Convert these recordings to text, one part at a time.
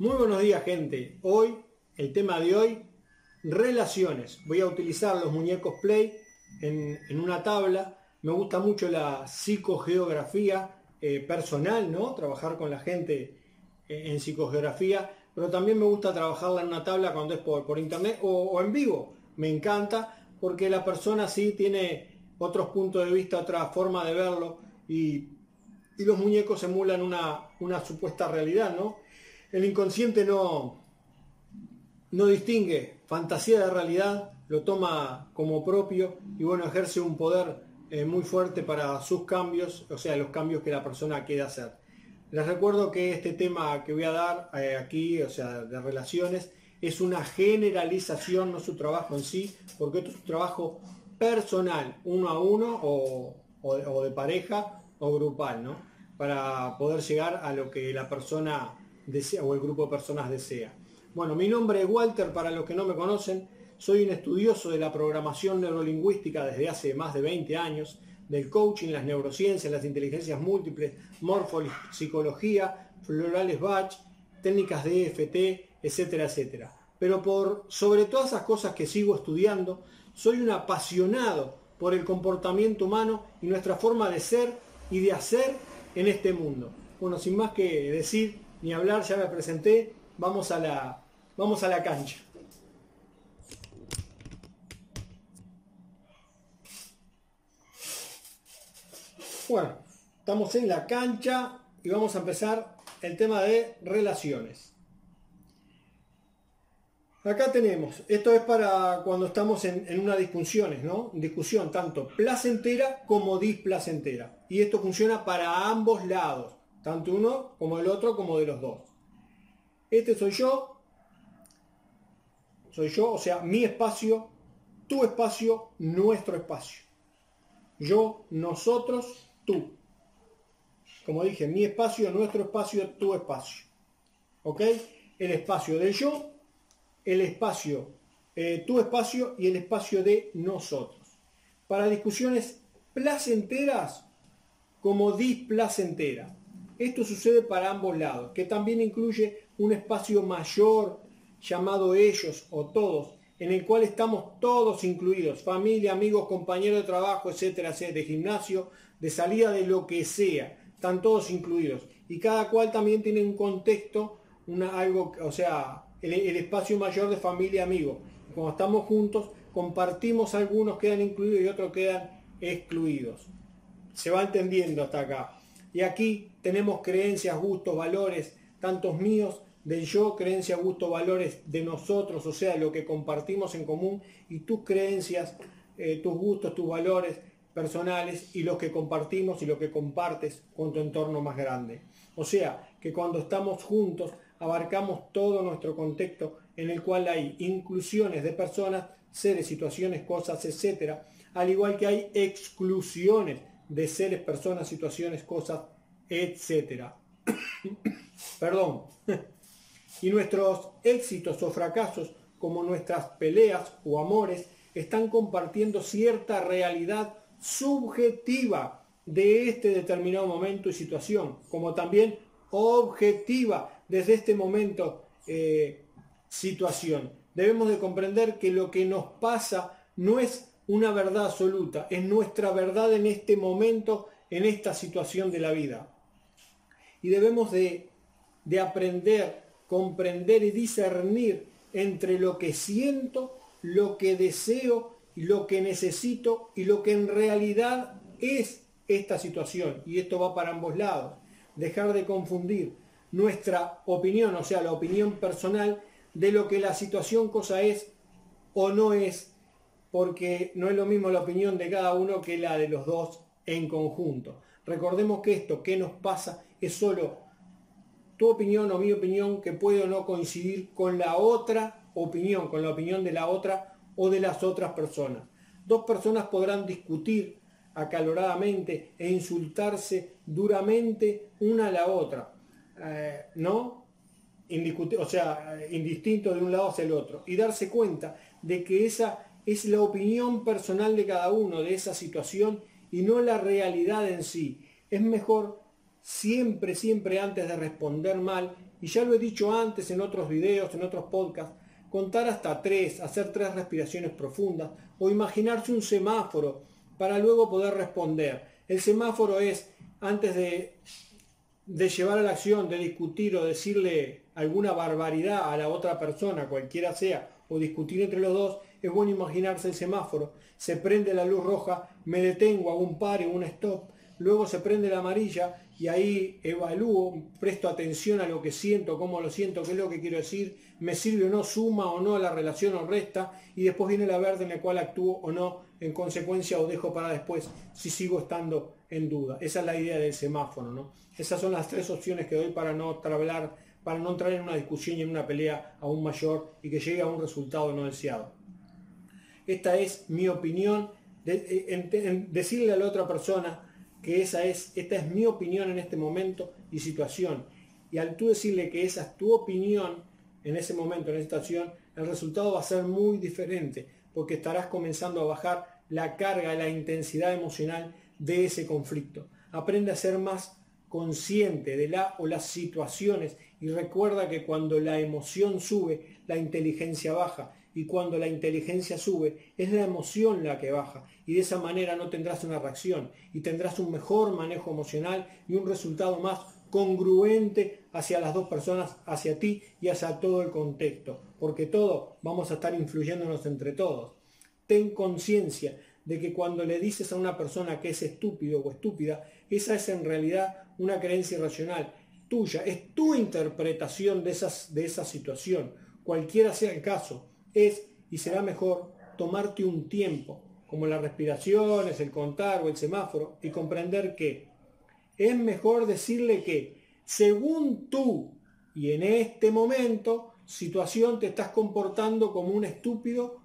Muy buenos días gente. Hoy, el tema de hoy, relaciones. Voy a utilizar los muñecos Play en, una tabla. Me gusta mucho la psicogeografía eh, personal, ¿no? Trabajar con la gente eh, en psicogeografía, pero también me gusta trabajarla en una tabla cuando es por, internet o, en vivo. Me encanta porque la persona sí tiene otros puntos de vista, otra forma de verlo y, los muñecos emulan una, una supuesta realidad, ¿no? El inconsciente no, no distingue fantasía de realidad, lo toma como propio y bueno, ejerce un poder eh, muy fuerte para sus cambios, o sea, los cambios que la persona quiere hacer. Les recuerdo que este tema que voy a dar eh, aquí, o sea, de relaciones, es una generalización, no su trabajo en sí, porque esto es un trabajo personal, uno a uno o, o de pareja o grupal, ¿no? Para poder llegar a lo que la persona desea o el grupo de personas desea. Bueno, mi nombre es Walter, para los que no me conocen, soy un estudioso de la programación neurolingüística desde hace más de 20 años, del coaching, las neurociencias, las inteligencias múltiples, morfología, florales batch, técnicas de EFT, etcétera, etcétera. Pero por sobre todas esas cosas que sigo estudiando, soy un apasionado por el comportamiento humano y nuestra forma de ser y de hacer en este mundo. Bueno, sin más que decir, ni hablar, ya me presenté, vamos a la, vamos a la cancha. Bueno, estamos en la cancha y vamos a empezar el tema de relaciones. Acá tenemos, esto es para cuando estamos en, en una discusión, ¿no? Discusión tanto placentera como displacentera. Y esto funciona para ambos lados tanto uno como el otro como de los dos. Este soy yo, soy yo, o sea, mi espacio, tu espacio, nuestro espacio. Yo, nosotros, tú. Como dije, mi espacio, nuestro espacio, tu espacio. ¿Ok? El espacio de yo, el espacio, eh, tu espacio y el espacio de nosotros. Para discusiones placenteras como displacenteras. Esto sucede para ambos lados, que también incluye un espacio mayor llamado ellos o todos, en el cual estamos todos incluidos, familia, amigos, compañeros de trabajo, etcétera, etcétera, de gimnasio, de salida de lo que sea, están todos incluidos. Y cada cual también tiene un contexto, una, algo, o sea, el, el espacio mayor de familia, amigos. Cuando estamos juntos, compartimos, algunos quedan incluidos y otros quedan excluidos. Se va entendiendo hasta acá. Y aquí tenemos creencias, gustos, valores, tantos míos del yo, creencias, gustos, valores de nosotros, o sea, lo que compartimos en común, y tus creencias, eh, tus gustos, tus valores personales y los que compartimos y lo que compartes con tu entorno más grande. O sea, que cuando estamos juntos abarcamos todo nuestro contexto en el cual hay inclusiones de personas, seres, situaciones, cosas, etc. Al igual que hay exclusiones de seres, personas, situaciones, cosas, etc. Perdón. y nuestros éxitos o fracasos, como nuestras peleas o amores, están compartiendo cierta realidad subjetiva de este determinado momento y situación, como también objetiva desde este momento eh, situación. Debemos de comprender que lo que nos pasa no es una verdad absoluta, es nuestra verdad en este momento, en esta situación de la vida. Y debemos de, de aprender, comprender y discernir entre lo que siento, lo que deseo, lo que necesito y lo que en realidad es esta situación. Y esto va para ambos lados. Dejar de confundir nuestra opinión, o sea, la opinión personal, de lo que la situación cosa es o no es porque no es lo mismo la opinión de cada uno que la de los dos en conjunto. Recordemos que esto que nos pasa es solo tu opinión o mi opinión que puede o no coincidir con la otra opinión, con la opinión de la otra o de las otras personas. Dos personas podrán discutir acaloradamente e insultarse duramente una a la otra, eh, ¿no? o sea, indistinto de un lado hacia el otro, y darse cuenta de que esa es la opinión personal de cada uno de esa situación y no la realidad en sí. Es mejor siempre, siempre antes de responder mal, y ya lo he dicho antes en otros videos, en otros podcasts, contar hasta tres, hacer tres respiraciones profundas o imaginarse un semáforo para luego poder responder. El semáforo es antes de, de llevar a la acción, de discutir o decirle alguna barbaridad a la otra persona, cualquiera sea, o discutir entre los dos, es bueno imaginarse el semáforo. Se prende la luz roja, me detengo, hago un pare, un stop, luego se prende la amarilla y ahí evalúo, presto atención a lo que siento, cómo lo siento, qué es lo que quiero decir, me sirve o no, suma o no la relación o resta, y después viene la verde en la cual actúo o no en consecuencia o dejo para después si sigo estando en duda. Esa es la idea del semáforo, ¿no? Esas son las tres opciones que doy para no hablar, para no entrar en una discusión y en una pelea aún mayor y que llegue a un resultado no deseado. Esta es mi opinión, de, decirle a la otra persona que esa es, esta es mi opinión en este momento y situación. Y al tú decirle que esa es tu opinión en ese momento, en esa situación, el resultado va a ser muy diferente, porque estarás comenzando a bajar la carga, la intensidad emocional de ese conflicto. Aprende a ser más consciente de la o las situaciones y recuerda que cuando la emoción sube, la inteligencia baja y cuando la inteligencia sube, es la emoción la que baja y de esa manera no tendrás una reacción y tendrás un mejor manejo emocional y un resultado más congruente hacia las dos personas, hacia ti y hacia todo el contexto, porque todos vamos a estar influyéndonos entre todos. Ten conciencia de que cuando le dices a una persona que es estúpido o estúpida, esa es en realidad una creencia irracional tuya, es tu interpretación de, esas, de esa situación, cualquiera sea el caso es y será mejor tomarte un tiempo, como las respiraciones, el contar o el semáforo, y comprender que es mejor decirle que según tú y en este momento, situación, te estás comportando como un estúpido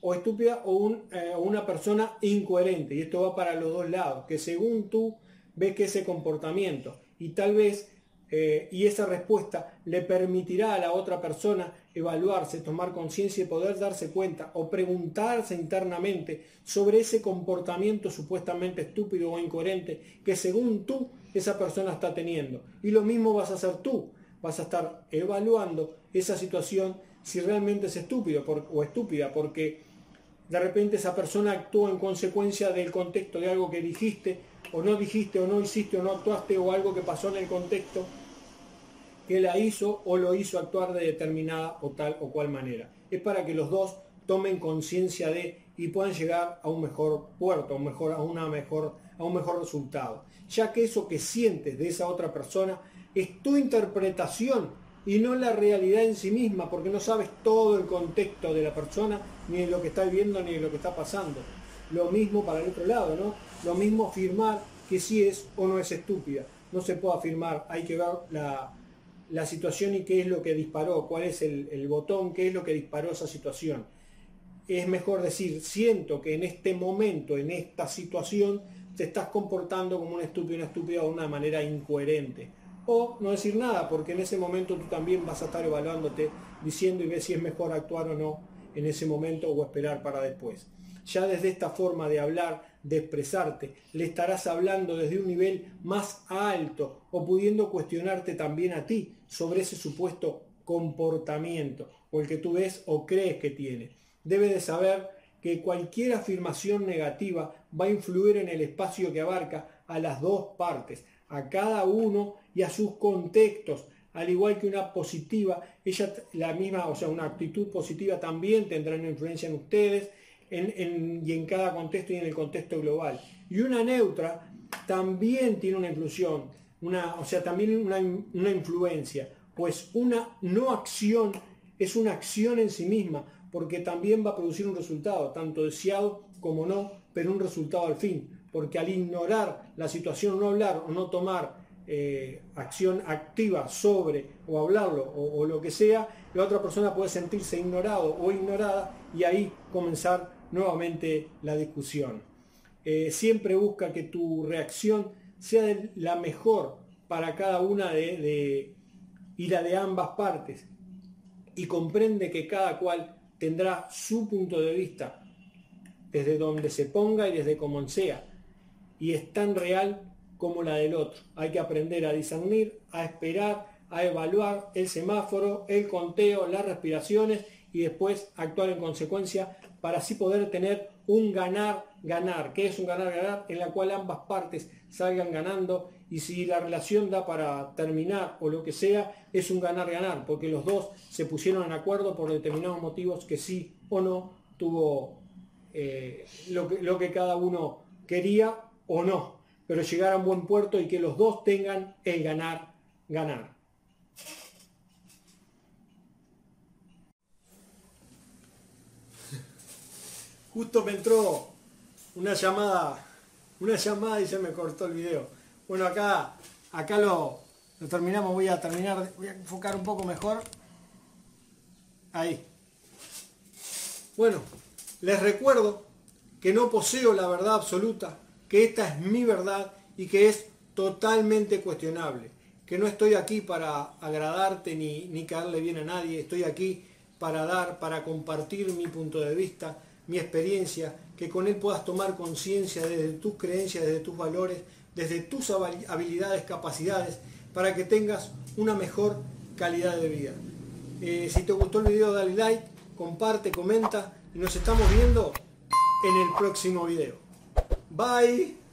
o estúpida o eh, una persona incoherente. Y esto va para los dos lados, que según tú ves que ese comportamiento y tal vez eh, y esa respuesta le permitirá a la otra persona evaluarse, tomar conciencia y poder darse cuenta o preguntarse internamente sobre ese comportamiento supuestamente estúpido o incoherente que según tú esa persona está teniendo. Y lo mismo vas a hacer tú, vas a estar evaluando esa situación si realmente es estúpido o estúpida, porque de repente esa persona actuó en consecuencia del contexto de algo que dijiste o no dijiste o no hiciste o no actuaste o algo que pasó en el contexto que la hizo o lo hizo actuar de determinada o tal o cual manera. Es para que los dos tomen conciencia de y puedan llegar a un mejor puerto, a un mejor, una mejor, a un mejor resultado. Ya que eso que sientes de esa otra persona es tu interpretación y no la realidad en sí misma, porque no sabes todo el contexto de la persona, ni de lo que está viviendo, ni de lo que está pasando. Lo mismo para el otro lado, ¿no? Lo mismo afirmar que si es o no es estúpida. No se puede afirmar, hay que ver la, la situación y qué es lo que disparó, cuál es el, botón, qué es lo que disparó esa situación. Es mejor decir, siento que en este momento, en esta situación, te estás comportando como un estúpido, una estúpida de una manera incoherente. O no decir nada, porque en ese momento tú también vas a estar evaluándote, diciendo y ver si es mejor actuar o no en ese momento o esperar para después. Ya desde esta forma de hablar, de expresarte, le estarás hablando desde un nivel más alto o pudiendo cuestionarte también a ti sobre ese supuesto comportamiento o el que tú ves o crees que tiene. Debe de saber que cualquier afirmación negativa va a influir en el espacio que abarca a las dos partes, a cada uno y a sus contextos, al igual que una positiva, ella la misma, o sea, una actitud positiva también tendrá una influencia en ustedes y en cada contexto y en el contexto global. Y una neutra también tiene una inclusión, una, o sea, también una, una influencia, pues una no acción es una acción en sí misma, porque también va a producir un resultado, tanto deseado como no, pero un resultado al fin, porque al ignorar la situación, no hablar o no tomar eh, acción activa sobre o hablarlo o, o, lo que sea, la otra persona puede sentirse ignorado o ignorada y ahí comenzar nuevamente la discusión. Eh, siempre busca que tu reacción sea la mejor para cada una de, de, y la de ambas partes. Y comprende que cada cual tendrá su punto de vista desde donde se ponga y desde como sea. Y es tan real como la del otro. Hay que aprender a discernir, a esperar, a evaluar el semáforo, el conteo, las respiraciones y después actuar en consecuencia para así poder tener un ganar-ganar. que es un ganar-ganar? En la cual ambas partes salgan ganando y si la relación da para terminar o lo que sea, es un ganar-ganar, porque los dos se pusieron en acuerdo por determinados motivos que sí o no tuvo eh, lo, que, lo que cada uno quería o no, pero llegar a un buen puerto y que los dos tengan el ganar-ganar. Justo me entró una llamada, una llamada y se me cortó el video. Bueno, acá, acá lo, lo terminamos, voy a terminar, voy a enfocar un poco mejor. Ahí. Bueno, les recuerdo que no poseo la verdad absoluta, que esta es mi verdad y que es totalmente cuestionable. Que no estoy aquí para agradarte ni, ni caerle bien a nadie, estoy aquí para dar, para compartir mi punto de vista, mi experiencia, que con él puedas tomar conciencia desde tus creencias, desde tus valores, desde tus habilidades, capacidades, para que tengas una mejor calidad de vida. Eh, si te gustó el video dale like, comparte, comenta y nos estamos viendo en el próximo video. Bye.